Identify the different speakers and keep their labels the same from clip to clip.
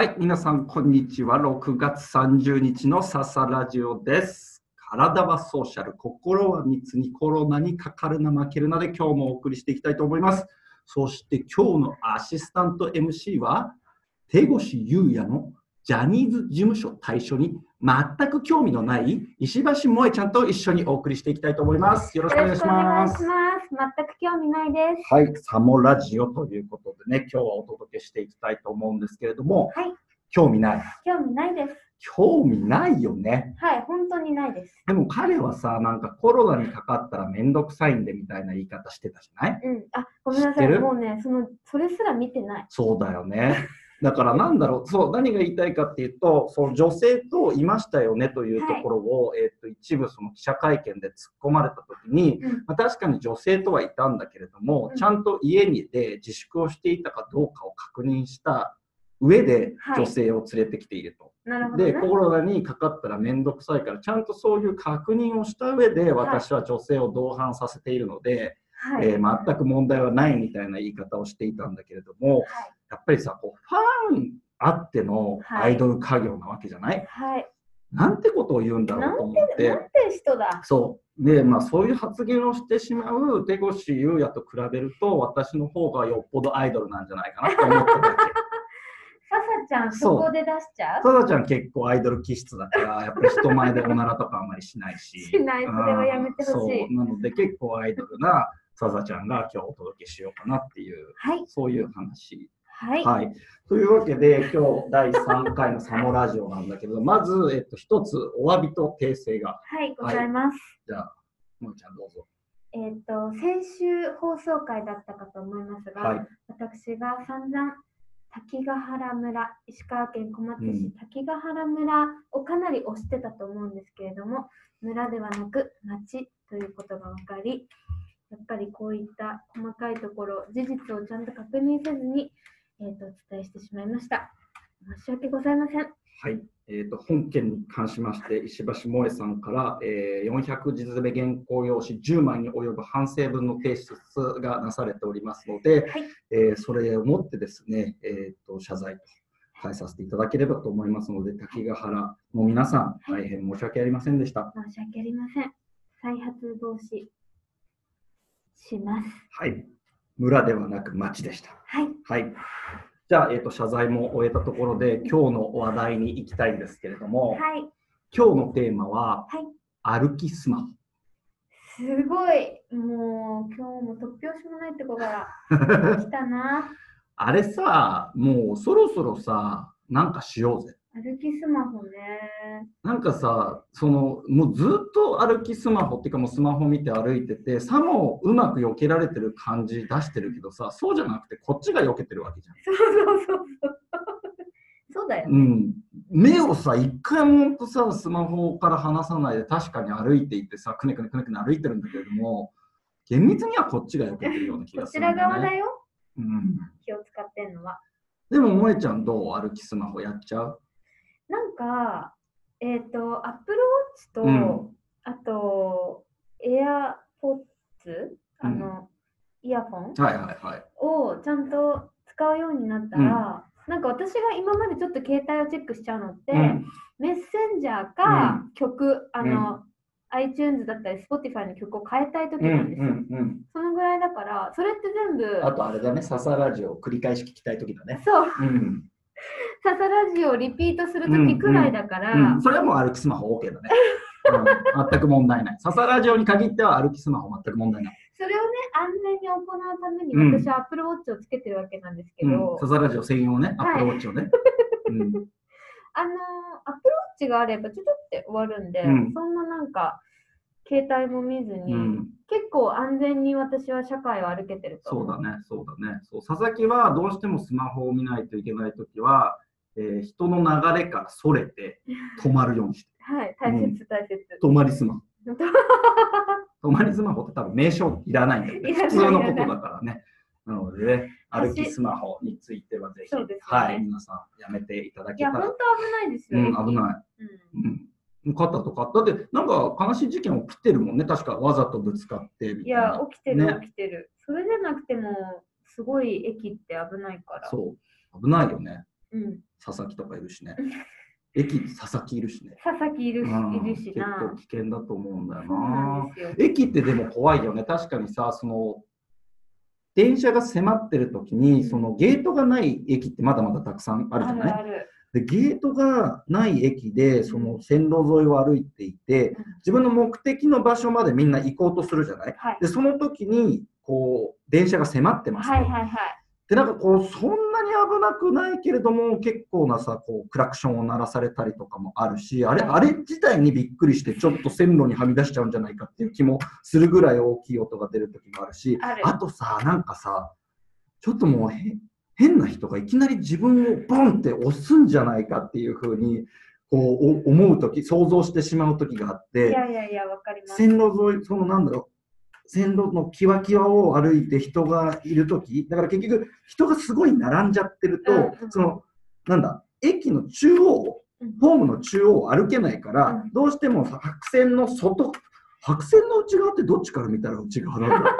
Speaker 1: はい、皆さん、こんにちは。6月30日の笹ラジオです。体はソーシャル、心は密にコロナにかかるな、負けるなで今日もお送りしていきたいと思います。そして今日のアシスタント MC は、手越優也のジャニーズ事務所対象に全く興味のない石橋萌ちゃんと一緒にお送りしていきたいと思います。よろしくお願いします。
Speaker 2: す。全く興味ないです。
Speaker 1: はい、サモラジオということでね、今日はお届けしていきたいと思うんですけれども、
Speaker 2: はい、
Speaker 1: 興味ない。
Speaker 2: 興味ないです。
Speaker 1: 興味ないよね。
Speaker 2: はい、本当にないです。
Speaker 1: でも彼はさ、なんかコロナにかかったらめんどくさいんでみたいな言い方してたじゃない？
Speaker 2: うん、あ、ごめんなさい。もうね、その、それすら見てない。
Speaker 1: そうだよね。だからなんだろう、そう、何が言いたいかっていうと、その女性といましたよねというところを、えっと、一部その記者会見で突っ込まれたときに、
Speaker 2: うん、
Speaker 1: まあ、確かに女性とはいたんだけれども、
Speaker 2: うん
Speaker 1: ちゃんと家にで自粛をしていたかどうかを確認した上で
Speaker 2: はい
Speaker 1: 女性を連れてきていると。
Speaker 2: なるほど、ね。
Speaker 1: で、コロナにかかったら面倒くさいから、ちゃんとそういう確認をした上で、私は女性を同伴させているので、
Speaker 2: はい、
Speaker 1: えー全く問題はないみたいな言い方をしていたんだけれども、
Speaker 2: はい。
Speaker 1: やっぱりさ、こうファンあってのアイドル家業なわけじゃない、
Speaker 2: はい。
Speaker 1: なんてことを言うんだろうと思っ
Speaker 2: なん
Speaker 1: て。
Speaker 2: て人だ？
Speaker 1: そう。で、まあ、そういう発言をしてしまう手越優也と比べると、私の方がよっぽどアイドルなんじゃないかなと思ってるわけ。
Speaker 2: ささちゃん、
Speaker 1: そ
Speaker 2: こで出しちゃう？
Speaker 1: さだちゃん結構アイドル気質だから、やっぱり人前でおならとかあんまりしないし。
Speaker 2: しないそれはやめてほしい。
Speaker 1: なので結構アイドルなさだちゃんが今日お届けしようかなっていう、
Speaker 2: はい。
Speaker 1: そういう話。
Speaker 2: はい。
Speaker 1: はい。というわけで、今日第3回のサモラジオなんだけど、まず、えっと、一つお詫びと訂正が。
Speaker 2: はい、ございます。
Speaker 1: じゃあ、もえちゃんどうぞ。
Speaker 2: えっ、と、先週放送回だったかと思いますが、
Speaker 1: はい。
Speaker 2: 私が散々滝ヶ原村石川県小松市、
Speaker 1: うん
Speaker 2: 滝ヶ原村をかなり推してたと思うんですけれども村ではなく町ということが分かりやっぱりこういった細かいところ事実をちゃんと確認せずに、えー、とお伝えしてしまいました。申し訳ございません。
Speaker 1: はい。えっ、と、本件に関しまして、石橋萌さんから、えー400字詰め原稿用紙10枚に及ぶ反省文の提出がなされておりますので、
Speaker 2: はい。
Speaker 1: えーそれをもってですね、えー、と謝罪と返させていただければと思いますので、滝ヶ原の皆さん、大変申し訳ありませんでした。
Speaker 2: 申し訳ありません。再発防止します
Speaker 1: はい。村ではなく町でした。
Speaker 2: はい
Speaker 1: はい。じゃあ、えー、と謝罪も終えたところで、今日の話題に行きたいんですけれども、
Speaker 2: はい
Speaker 1: 今日のテーマは、
Speaker 2: はい
Speaker 1: 歩きスマホ。
Speaker 2: すごいもう今日も突拍子もないとこから 来たな
Speaker 1: あれさ、もうそろそろさ、なんかしようぜ。
Speaker 2: 歩きスマホね。
Speaker 1: なんかさ、その、もうずっと歩きスマホっていうかもうスマホ見て歩いてて、さもうまく避けられてる感じ出してるけどさ、そうじゃなくてこっちが避けてるわけじゃん。
Speaker 2: そうそうそうそう。そうだよ
Speaker 1: う。ん。目をさ、一回もとさ、スマホから離さないで確かに歩いていってさ、くねくねくねくね歩いてるんだけれども、厳密にはこっちが避けてるような気
Speaker 2: こ
Speaker 1: がす
Speaker 2: ちら
Speaker 1: るんだよね。
Speaker 2: 側だよ。
Speaker 1: うん。
Speaker 2: 気を使ってんのは。
Speaker 1: でも、萌ちゃんどう？歩きスマホやっちゃう？
Speaker 2: なんか、えっ、と、アップルウォッチと、
Speaker 1: うん
Speaker 2: あと、エアポッツ、あの、イヤホン
Speaker 1: はいはいはい。
Speaker 2: をちゃんと使うようになったら、なんか私が今までちょっと携帯をチェックしちゃうのって、
Speaker 1: うん
Speaker 2: メッセンジャーか曲、あの、iTunes だったり Spotify の曲を変えたい時
Speaker 1: うん
Speaker 2: なんですよ。
Speaker 1: うん
Speaker 2: そのぐらいだから、それって全部、
Speaker 1: うん。あとあれだね、笹ラジオを繰り返し聞きたいときだね。
Speaker 2: そう、
Speaker 1: うん。
Speaker 2: ササラジオをリピートする時くらいだから、
Speaker 1: うん、それはもう歩きスマホ OK だね。うん、全く問題ない。笹ラジオに限っては歩きスマホ全く問題ない。
Speaker 2: それをね、安全に行うために
Speaker 1: うん。
Speaker 2: 私は Apple Watch をつけてるわけなんですけ
Speaker 1: うん。
Speaker 2: ど、、
Speaker 1: 笹ラジオ専用ね、アッ
Speaker 2: はい。
Speaker 1: プルウォッチをね。うん、
Speaker 2: あの、Apple Watch があればちょっとって終わるんで、
Speaker 1: うん。
Speaker 2: そんななんか、携帯も見ずに、
Speaker 1: うん。
Speaker 2: 結構安全に私は社会を歩けてると。思
Speaker 1: そうだね、そうだね。そう佐々木はどうしてもスマホを見ないといけないときは、えー人の流れからそれて 止まるようにして。
Speaker 2: はい、大切大切。
Speaker 1: 止まりスマホ。止まりスマホって多分名称いらないんだよね。
Speaker 2: いらない
Speaker 1: 普通のことだからね。なのでね、歩
Speaker 2: 走
Speaker 1: きスマホについてはぜひ、
Speaker 2: ね
Speaker 1: はい、皆さんやめていただ
Speaker 2: いや、
Speaker 1: けたら。
Speaker 2: 本当危ないですよ。
Speaker 1: うん、危ない。
Speaker 2: うん
Speaker 1: うん。肩とか、だってなんか悲しい事件起きてるもんね、確かわざとぶつかってみたい
Speaker 2: いや
Speaker 1: な。、
Speaker 2: 起きてる、
Speaker 1: ね
Speaker 2: 起きてる。それでなくても、すごい駅って危ないから。
Speaker 1: そう、危ないよね。
Speaker 2: うん。
Speaker 1: 佐々木とかいるしね。駅、佐々木いるしね。
Speaker 2: 佐々木いるし
Speaker 1: うん
Speaker 2: いるし
Speaker 1: 結構
Speaker 2: な。
Speaker 1: 危険だと思うんだよ
Speaker 2: なん
Speaker 1: な。駅ってでも怖いよね。確かにさ、その、電車が迫ってる時に、そのゲートがない駅ってまだまだたくさんあるじゃない？でゲートがない駅でその線路沿いを歩いていて
Speaker 2: うん
Speaker 1: 自分の目的の場所までみんな行こうとするじゃない？
Speaker 2: はい。
Speaker 1: でその時にこう電車が迫ってますと、
Speaker 2: はいはいはい。
Speaker 1: でなんかこうそん危なくないけれども結構なさこうクラクションを鳴らされたりとかもあるしあれあれ自体にびっくりしてちょっと線路にはみ出しちゃうんじゃないかっていう気もするぐらい大きい音が出る時もあるし
Speaker 2: ある
Speaker 1: あとさなんかさちょっともうへ変な人がいきなり自分をボンって押すんじゃないかっていうふうにこうお思う時想像してしまう時があっ
Speaker 2: い
Speaker 1: て。線路沿いそのなんだろう線路のキワキワを歩いて人がいる時だから結局人がすごい並んじゃってると、
Speaker 2: うんうん。
Speaker 1: そのなんだ駅の中央
Speaker 2: うん。
Speaker 1: ホームの中央を歩けないから、
Speaker 2: うん。
Speaker 1: どうしてもさ白線の外白線の内側ってどっちから見たら内側なんだ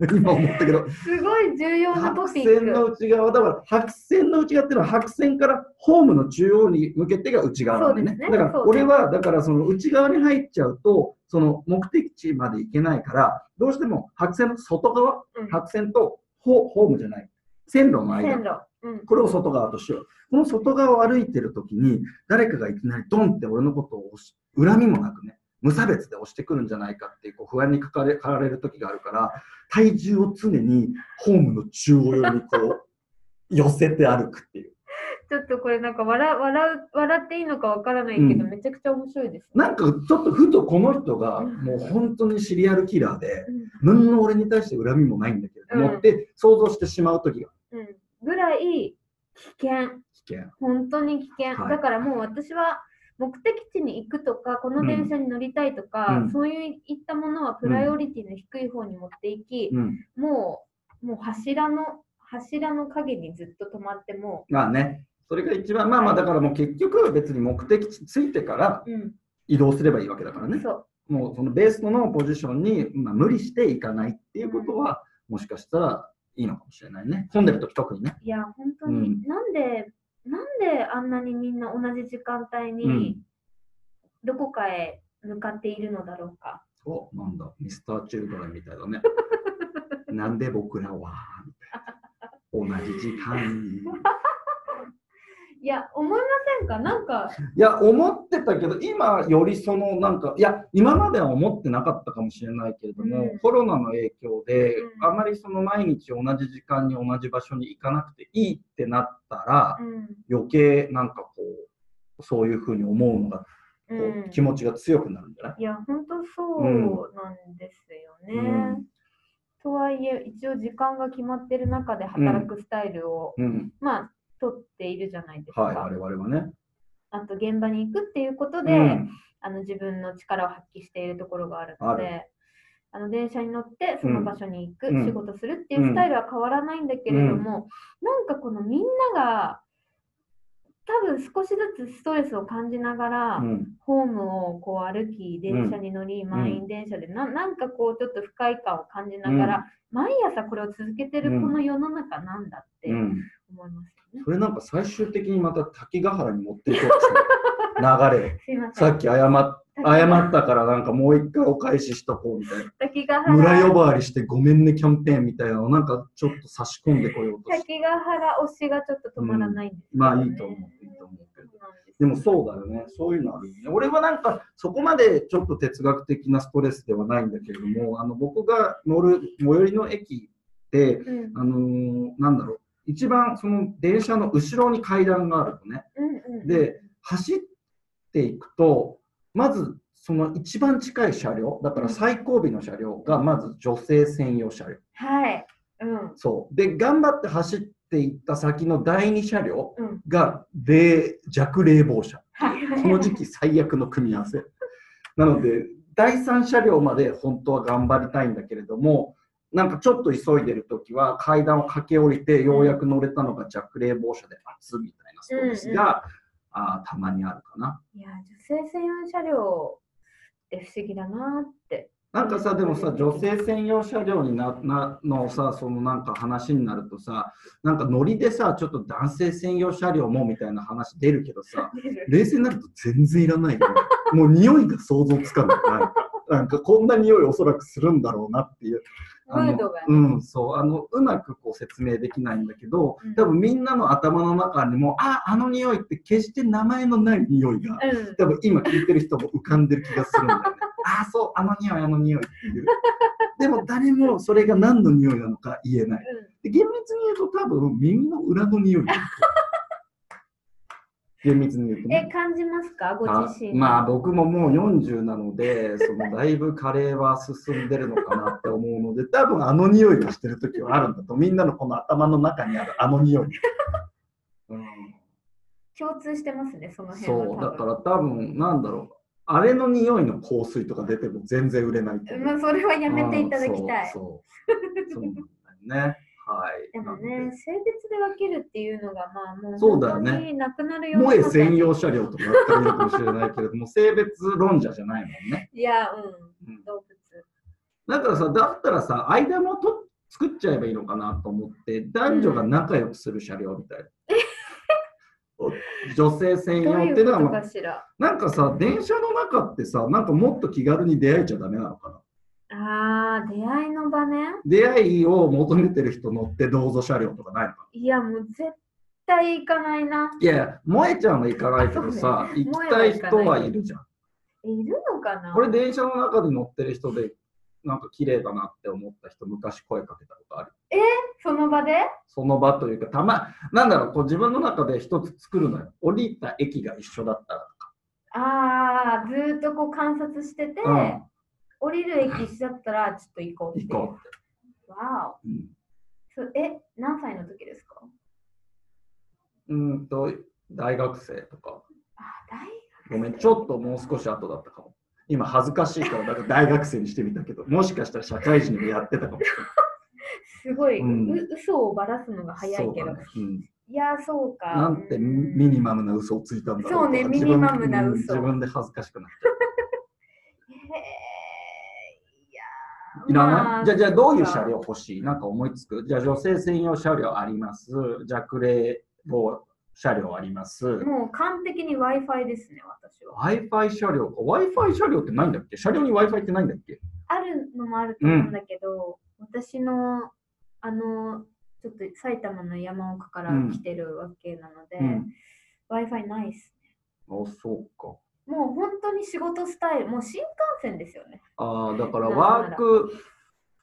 Speaker 1: 今思ったけど。
Speaker 2: すごい重要なト
Speaker 1: 白
Speaker 2: ピッ
Speaker 1: 線の
Speaker 2: ク。
Speaker 1: 内側だから白線の内側っていうのは白線からホームの中央に向けてが内側なんでね
Speaker 2: ね。
Speaker 1: だから俺はだからその内側に入っちゃうとその目的地まで行けないからどうしても白線の外側
Speaker 2: うん。
Speaker 1: 白線とホホームじゃない。線路の間。
Speaker 2: 線路。うん。
Speaker 1: これを外側としよう。この外側を歩いてる時に誰かがいきなりドンって俺のことを押し恨みもなくね無差別で押してくるんじゃないかっていうこう不安にかかれかられる時があるから体重を常にホームの中央寄りにこう寄せて歩くっていう。
Speaker 2: ちょっとこれなんか笑う笑う笑っていいのかわからないけど、
Speaker 1: うん。
Speaker 2: めちゃくちゃ面白いです、ね。
Speaker 1: なんかちょっとふとこの人がもう本当にシリアルキラーで
Speaker 2: うん。
Speaker 1: 何の俺に対して恨みもないんだけれども、
Speaker 2: うん。
Speaker 1: って想像してしまう時が。
Speaker 2: うん、ぐらい危険、
Speaker 1: 危険。
Speaker 2: 本当に危険、
Speaker 1: はい。
Speaker 2: だからもう私は目的地に行くとか、この電車に乗りたいとか、
Speaker 1: うん。
Speaker 2: そういったものはプライオリティの低い方に持っていき、
Speaker 1: うん。
Speaker 2: もうもう柱の柱の陰にずっと止まっても、
Speaker 1: まあね。それが一番まあまあだからもう結局別に目的地着いてから
Speaker 2: うん、
Speaker 1: 移動すればいいわけだからね。
Speaker 2: そう、
Speaker 1: もうそのベースのポジションに、まあ、無理していかないっていうことは、もしかしたらいいのかもしれないね。混んでる時特にね。
Speaker 2: いや、本当に、
Speaker 1: うん。
Speaker 2: なんで、なんであんなにみんな同じ時間帯
Speaker 1: うん
Speaker 2: にどこかへ向かっているのだろうか。
Speaker 1: お、なんだ、ミスター・チルドレンみたいだね。なんで僕らは、みたいな。同じ時間に。
Speaker 2: いや、思いませんか？なんか、
Speaker 1: いや、思ってたけど、今よりその、なんか、いや、今までは思ってなかったかもしれないけれども、
Speaker 2: うん。
Speaker 1: コロナの影響で、
Speaker 2: うん。
Speaker 1: あまりその毎日同じ時間に同じ場所に行かなくていいってなったら、
Speaker 2: うん、
Speaker 1: 余計なんかこう、そういうふうに思うのが、こ
Speaker 2: う、
Speaker 1: うん。気持ちが強くなるんじゃない、
Speaker 2: いや、本当そうなんですよね。
Speaker 1: うん。
Speaker 2: とはいえ、一応時間が決まってる中で働くスタイルを、
Speaker 1: うん、
Speaker 2: まあ、取っているじゃないですか。
Speaker 1: はい、我々はね。
Speaker 2: あと、現場に行くっていうことで、
Speaker 1: うん。
Speaker 2: あの自分の力を発揮しているところがあるの
Speaker 1: あ
Speaker 2: で、あの電車に乗ってその場所に行く、
Speaker 1: うん。
Speaker 2: 仕事するっていうスタイルは変わらないんだけれども、なんかこのみんなが多分少しずつストレスを感じながら、
Speaker 1: うん、
Speaker 2: ホームをこう歩き、電車に乗り、
Speaker 1: ん
Speaker 2: 満員電車でな、なんかこうちょっと不快感を感じながら、毎朝これを続けてるこの世の中なんだって
Speaker 1: うん。
Speaker 2: 思いますよね。
Speaker 1: それなんか最終的にまた滝ヶ原に持っていこうと流れを。
Speaker 2: すいません。
Speaker 1: さっき謝っ謝ったからなんかもう一回お返ししとこうみたいな。
Speaker 2: 滝ヶ原
Speaker 1: 村呼ばわりしてごめんねキャンペーンみたいなのをなんかちょっと差し込んでこようとして。
Speaker 2: 滝ヶ原推しがちょっと止まらないんですよね、
Speaker 1: まあいいと思う。いいと思うけど。でもそうだよね。そういうのあるよね。俺はなんかそこまでちょっと哲学的なストレスではないんだけれども、あの僕が乗る最寄りの駅って、
Speaker 2: うん
Speaker 1: あのーなんだろう、一番その電車の後ろに階段があるのね。
Speaker 2: うんうん、
Speaker 1: で、走っていくと、まずその一番近い車両、だから最後尾の車両がまず女性専用車両。
Speaker 2: はい。うん。
Speaker 1: そう。で、頑張って走っていった先の第二車両
Speaker 2: うん。
Speaker 1: が冷弱冷房車。
Speaker 2: はい。
Speaker 1: この時期最悪の組み合わせ。なので、第三車両まで本当は頑張りたいんだけれども、なんかちょっと急いでるときは階段を駆け下りてようやく乗れたのが弱冷房車で熱みたいなストレスが、あーたまにあるかな。
Speaker 2: いや、女性専用車両って不思議だなって
Speaker 1: なんかさ、でもさ、女性専用車両にななのさ、そのなんか話になるとさ、なんかノリでさ、ちょっと男性専用車両もみたいな話出るけどさ、冷静になると全然いらないよね。もう匂いが想像つかない。なんかこんな匂いおそらくするんだろうなっていう。あの
Speaker 2: ムードがね。
Speaker 1: うん、そう、あの、うまくこう説明できないんだけど
Speaker 2: うん、
Speaker 1: 多分みんなの頭の中にも、あ、あの匂いって決して名前のない匂いが、
Speaker 2: うん
Speaker 1: 多分今聞いてる人も浮かんでる気がするんだよね。ああ、そう、あの匂い、あの匂いっていう。でも誰もそれが何の匂いなのか言えない。で厳密に言うと多分耳の裏の匂い。厳密に言うと
Speaker 2: うん、え
Speaker 1: ね。
Speaker 2: 感じますか？ご
Speaker 1: あ
Speaker 2: 自身で
Speaker 1: まあ僕ももう40なので、そのだいぶカレーは進んでるのかなって思うので、多分あの匂いがしてる時はあるんだと、みんなのこの頭の中にあるあの匂い。うん。
Speaker 2: 共通してますねその辺
Speaker 1: そう、
Speaker 2: は
Speaker 1: だから多分、なんだろう、あれの匂いの香水とか出ても全然売れない
Speaker 2: まあそれはやめていただきたい、
Speaker 1: うんそうそうそうね。はい。
Speaker 2: でもね性別で分けるっていうのがまあもう
Speaker 1: そうだよね
Speaker 2: なくなる
Speaker 1: で
Speaker 2: ような
Speaker 1: 萌え専用車両とかだったかもしれないけれど も、性別論者じゃないもんね。
Speaker 2: いやうん
Speaker 1: うん
Speaker 2: 動物
Speaker 1: だからさ、だったらさ、間もと作っちゃえばいいのかなと思って、男女が仲良くする車両みたいな。お女性専用ってのは、まあなんかさ、電車の中ってさ、なんかもっと気軽に出会えちゃダメなのかな。
Speaker 2: あー出会いの場ね
Speaker 1: 出会いを求めてる人乗ってどうぞ車両とかないのか
Speaker 2: いやもう絶対行かないない
Speaker 1: や、萌えちゃんは行かないけどさ、
Speaker 2: ね
Speaker 1: 行きたい人はいるじゃん。
Speaker 2: いるのかな？
Speaker 1: これ電車の中で乗ってる人で、なんか綺麗だなって思った人、昔声かけたことある。
Speaker 2: その場で？
Speaker 1: その場というか、たま、なんだろう、こう自分の中で一つ作るのよ。降りた駅が一緒だったらとか。
Speaker 2: ああずーっとこう観察してて、
Speaker 1: うん
Speaker 2: 降りる駅一緒だったらちょっと行こうって
Speaker 1: 行こ
Speaker 2: わ
Speaker 1: う。うん。
Speaker 2: え何歳の時ですか？
Speaker 1: うーんと、大学生とか。
Speaker 2: あ大
Speaker 1: ごめん、ちょっともう少し後だったかも。今恥ずかしいから、だから大学生にしてみたけど、もしかしたら社会人でもやってたかもしれない。
Speaker 2: すごい、
Speaker 1: うん。
Speaker 2: う嘘をばらすのが早いけど、
Speaker 1: そうだねうん。
Speaker 2: いやーそうか。
Speaker 1: なんて
Speaker 2: うん
Speaker 1: ミニマムな嘘をついたんだろうとか
Speaker 2: そうねミニマムな嘘。
Speaker 1: うん自分で恥ずかしくなっちゃう。
Speaker 2: へーいやー
Speaker 1: いらない、
Speaker 2: まあ
Speaker 1: じゃあ、じゃあどういう車両欲しい？なんか思いつく？じゃあ女性専用車両あります。弱冷房車両あります。
Speaker 2: もう完璧に Wi-Fi ですね、私は。
Speaker 1: Wi-Fi 車両か。Wi-Fi 車両ってないんだっけ？車両に Wi-Fi ってないんだっけ？
Speaker 2: あるのもあると思うんだけど、私の、あの、ちょっと埼玉の山奥から来てるわけなので、
Speaker 1: うん
Speaker 2: Wi-Fi ないっす。
Speaker 1: あ、そうか。
Speaker 2: もう本当に仕事スタイル、もう新幹線ですよね。
Speaker 1: ああ、だから
Speaker 2: な
Speaker 1: ワー
Speaker 2: ら
Speaker 1: ク、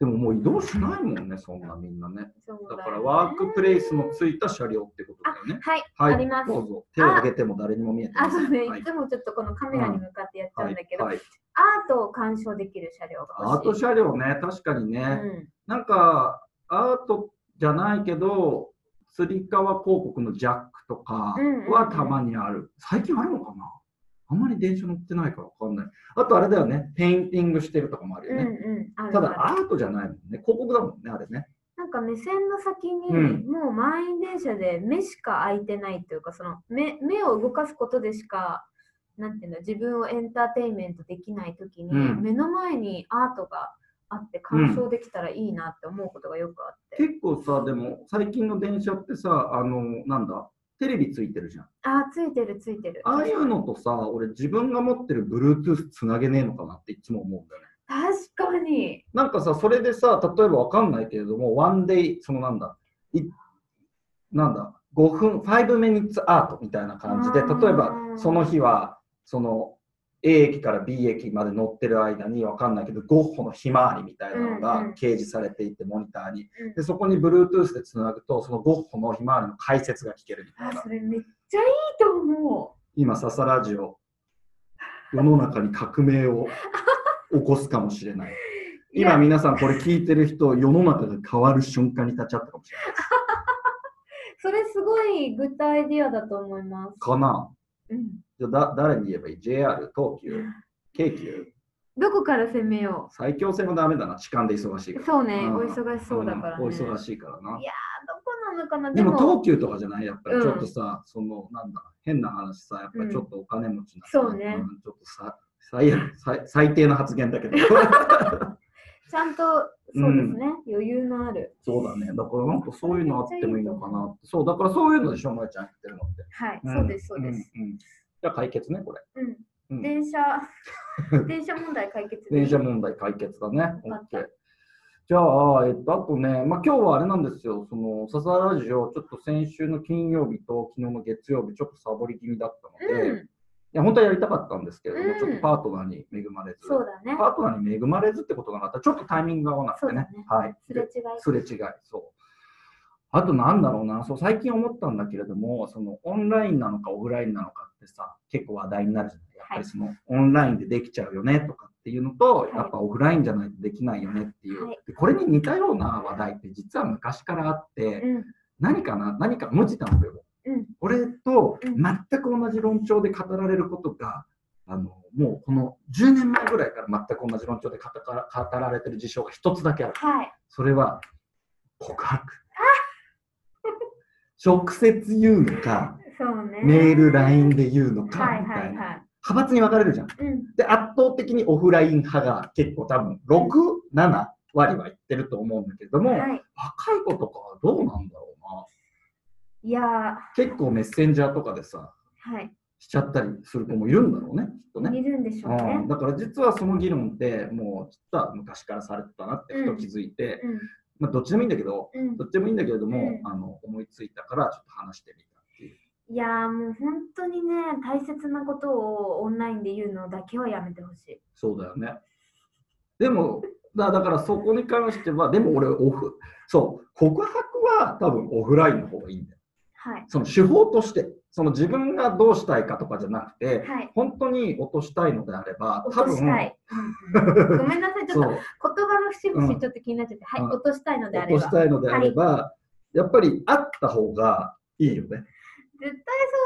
Speaker 1: でももう移動しないもんね、そんなみんなね。だ
Speaker 2: よね
Speaker 1: からワークプレイスのついた車両ってことだよね。
Speaker 2: はい、
Speaker 1: はい、
Speaker 2: あります。
Speaker 1: どうぞ。手を挙げても誰にも見えて
Speaker 2: あ、
Speaker 1: ません。
Speaker 2: そうね、
Speaker 1: はい
Speaker 2: いつもちょっとこのカメラに向かってやっちゃうんだけど、
Speaker 1: はいはい
Speaker 2: アートを鑑賞できる車両が
Speaker 1: アート。車両ね、確かにね。
Speaker 2: うん
Speaker 1: なんか、アートじゃないけど、つり革広告のジャックとか
Speaker 2: うんうんうん
Speaker 1: はたまにある。最近あるのかな？あんまり電車乗ってないからわかんない。あとあれだよね、ペインティングしてるとかもある
Speaker 2: うん
Speaker 1: よね。
Speaker 2: うん、ある
Speaker 1: ただアートじゃないもんね。広告だもんね、あれね。
Speaker 2: なんか目線の先に、
Speaker 1: うん
Speaker 2: もう満員電車で目しか開いてないというかその目目を動かすことでしかなんていうの自分をエンターテインメントできないときに、
Speaker 1: うん
Speaker 2: 目の前にアートがあって鑑賞できたらいいなって思うことがよくあって、
Speaker 1: 結構さ、でも最近の電車ってさ、あの、なんだ、テレビついてるじゃん。
Speaker 2: あーついてるついてる
Speaker 1: ああいうのとさ、俺自分が持ってる Bluetooth つなげねえのかなっていつも思うんだよね。
Speaker 2: 確かに
Speaker 1: なんかさ、それでさ、例えばわかんないけれども、ワンデイ、そのなんだ、いなんだ、5分、5 minutes アートみたいな感じで、例えばその日は、その A 駅から B 駅まで乗ってる間にわかんないけど、ゴッホのひまわりみたいなのが
Speaker 2: ん
Speaker 1: 掲示されていて、モニターに。
Speaker 2: うん
Speaker 1: で、そこに Bluetooth でつなぐと、そのゴッホのひまわりの解説が聞けるみたいな
Speaker 2: あそ。れめっちゃいいと思
Speaker 1: 今、ササラジオ、世の中に革命を 起こすかもしれない。今皆さんこれ聞いてる人、世の中が変わる瞬間に立ち会ったかもしれない。
Speaker 2: それすごいグッドアイディアだと思います、
Speaker 1: かな
Speaker 2: うん、
Speaker 1: じゃあだ誰に言えばいい ?JR、東急、京急、
Speaker 2: どこから攻めよ
Speaker 1: 最強戦はダメだな、痴漢で忙しいうから。
Speaker 2: そうね、
Speaker 1: ん
Speaker 2: お忙しそうだからね。
Speaker 1: んお忙しいからな。
Speaker 2: いやどこなのかな？
Speaker 1: でも東急とかじゃない？やっぱり
Speaker 2: うん
Speaker 1: ちょっとさ、そのなんだ、変な話さ、やっぱりちょっとお金持ちなさ、
Speaker 2: そうね
Speaker 1: んちょっとさ、最最最低な発言だけど。
Speaker 2: ちゃんと、そうですね、余裕のある。
Speaker 1: そうだね。だからなんかそういうのあってもいいのかな。そう、だからそういうのでしょ、まえちゃん言ってるの。
Speaker 2: はい、
Speaker 1: ん
Speaker 2: そうです、そうです。
Speaker 1: じゃあ解決ね、これ。
Speaker 2: うん。
Speaker 1: うん
Speaker 2: 電車、電車問題解決で
Speaker 1: 電車問題解決だね。
Speaker 2: よかった
Speaker 1: OK じゃあ、えっと、あとね、まあ、今日はあれなんですよ、その、笹ラジオ、ちょっと先週の金曜日と昨日の月曜日、ちょっとサボり気味だったので、い
Speaker 2: うん、
Speaker 1: や、本当はやりたかったんですけれども、
Speaker 2: うん
Speaker 1: ちょっとパートナーに恵まれず、
Speaker 2: そうだね。
Speaker 1: パートナーに恵まれずってことがなかったら、ちょっとタイミングが合わなくてね。
Speaker 2: そう
Speaker 1: はい。
Speaker 2: すれ違い。
Speaker 1: すれ違い、そう。あとなんだろうな、そう最近思ったんだけれども、そのオンラインなのかオフラインなのかってさ、結構話題になるじゃない。やっぱりその、オンラインでできちゃうよねとかっていうのと、
Speaker 2: い
Speaker 1: やっぱオフラインじゃないとできないよねっていう、
Speaker 2: はい
Speaker 1: でこれに似たような話題って実は昔からあって、
Speaker 2: うん、
Speaker 1: 何かな、何か無知なのよ。
Speaker 2: うん、
Speaker 1: これと
Speaker 2: うん
Speaker 1: 全く同じ論調で語られることが、あのもうこの10年前ぐらいから全く同じ論調で語ら語られてる事象が一つだけある。
Speaker 2: はい。
Speaker 1: それは告白。直接言うのか、
Speaker 2: ね。
Speaker 1: メール、LINE で言うのか、
Speaker 2: はい
Speaker 1: みた
Speaker 2: いいはい。
Speaker 1: 派閥に分かれるじゃん。
Speaker 2: うん、
Speaker 1: で、圧倒的にオフライン派が結構多分6、7割はいってると思うんだけれども、
Speaker 2: はい。
Speaker 1: 若い子とかはどうなんだろうな。
Speaker 2: いやー、
Speaker 1: 結構メッセンジャーとかでさ、
Speaker 2: はい。
Speaker 1: しちゃったりする子もいるんだろうね、きっとね。
Speaker 2: いるんでしょう
Speaker 1: う
Speaker 2: ね
Speaker 1: ん、。だから実はその議論ってもう実は昔からされてたなってふと気づいて、
Speaker 2: うん、
Speaker 1: まあ、どっちでもいいんだけど、
Speaker 2: うん。
Speaker 1: どっちでもいいんだけれども、
Speaker 2: うん
Speaker 1: あの思いついたからちょっと話してみたっていう。
Speaker 2: いやーもう本当にね、大切なことをオンラインで言うのだけはやめてほしい。
Speaker 1: そうだよね。でも、だだからそこに関しては、でも俺オフ、そう、告白は多分オフラインの方がいいんだよ。
Speaker 2: はい。
Speaker 1: その手法として、その自分がどうしたいかとかじゃなくて、
Speaker 2: はい。
Speaker 1: 本当に落としたいのであれば、
Speaker 2: 落
Speaker 1: 多分
Speaker 2: ごめんなさい、ちょっと言葉の節
Speaker 1: うん
Speaker 2: 々ちょっと気になっちゃって、はい、
Speaker 1: うん
Speaker 2: 落としたいのであ
Speaker 1: 落と
Speaker 2: れば。
Speaker 1: したいのであれば、やっぱりあった方がいいよね。
Speaker 2: 絶対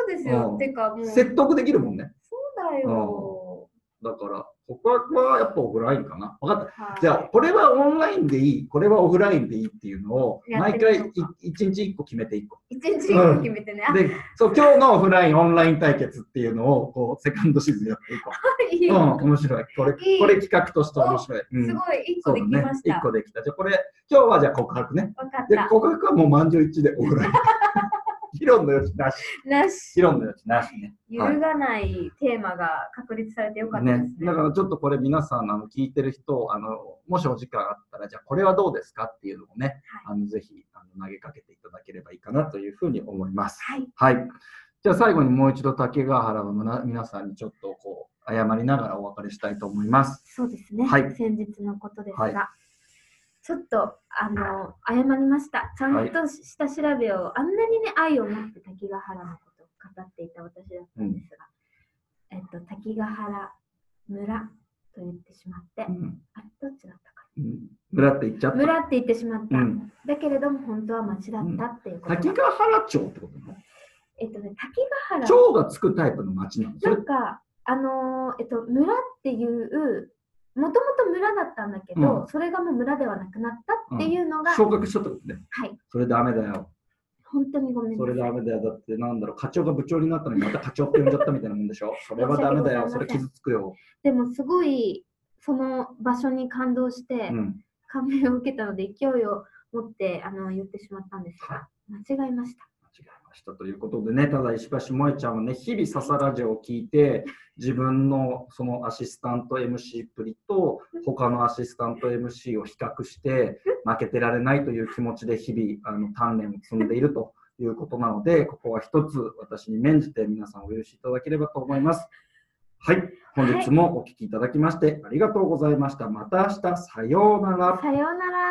Speaker 2: そうですよ。
Speaker 1: うん
Speaker 2: てかもう、
Speaker 1: 説得できるもんね。
Speaker 2: そうだよ。
Speaker 1: だから、告白はやっぱオフラインかな。分かった。
Speaker 2: はい
Speaker 1: じゃあ、これはオンラインでいい、これはオフラインでいいっていうのを、毎回
Speaker 2: みようか
Speaker 1: い一日一個決めていこ
Speaker 2: 一日一個決めてね。あ
Speaker 1: う。で、そう、今日のオフライン、オンライン対決っていうのを、こう、セカンドシーズンやっていこ
Speaker 2: いいう
Speaker 1: うん、面白い。これ、これ企画として面白い。うん
Speaker 2: すごい、一個できまし。た。
Speaker 1: 一個できた。じゃあ、これ、今日はじゃあ告白ね。で、
Speaker 2: わかった。
Speaker 1: 告白はもう満場一致でオフライン。議論の余地なし。
Speaker 2: なし
Speaker 1: 議。論の余地なしね。
Speaker 2: 揺るがないテーマが確立されてよかったです
Speaker 1: ね
Speaker 2: ね。、
Speaker 1: だからちょっとこれ皆さんあの聞いてる人あのもしお時間あったらじゃあこれはどうですかっていうのをね、あのぜひあの投げかけていただければいいかなというふうに思います。
Speaker 2: はい。
Speaker 1: はい。じゃあ最後にもう一度竹ヶ原の皆皆さんにちょっとこう謝りながらお別れしたいと思います。
Speaker 2: そうですね。
Speaker 1: はい
Speaker 2: 先日のことですが、
Speaker 1: はい
Speaker 2: ちょっとあの謝りました。ちゃんとした調べを、あんなにね愛を持って滝ヶ原のことを語っていた私だったんですが、えっと滝ヶ原村と言ってしまって、
Speaker 1: うん
Speaker 2: あれどっちだったか
Speaker 1: うん、村って言っちゃった？
Speaker 2: 村って言ってしまった。
Speaker 1: うん
Speaker 2: だけれども本当は町だったっていうこと。
Speaker 1: 滝ヶ原町ってことね。
Speaker 2: えっとね滝ヶ原
Speaker 1: 町がつくタイプの町なの？それ
Speaker 2: なんか、あのーえっと、村っていう、もともと村だったんだけど、
Speaker 1: うん
Speaker 2: それがもう村ではなくなったっていうのが、
Speaker 1: 昇格しちゃったことね。
Speaker 2: はい、
Speaker 1: それダメだよ。
Speaker 2: 本当にごめん
Speaker 1: そ
Speaker 2: なさい。
Speaker 1: れダメだよ。だってなんだろう、課長が部長になったのにまた課長って呼んじゃったみたいなもんでしょ？それはダメだよ。それ傷つくよ。
Speaker 2: でも、すごい、その場所に感動して、
Speaker 1: うん。
Speaker 2: 感銘を受けたので、勢いを持ってあの言ってしまったんですが、間違えました。
Speaker 1: したということでね、ただ石橋萌ちゃんはね、日々笹ラジオを聞いて、自分のそのアシスタント MC っぷりと他のアシスタント MC を比較して、負けてられないという気持ちで日々あの鍛錬を積んでいるということなので、ここは一つ私に免じて皆さんお許しいただければと思います。はい、本日もお聞きいただきましてありがとうございました。また明日、さようなら。
Speaker 2: さようなら。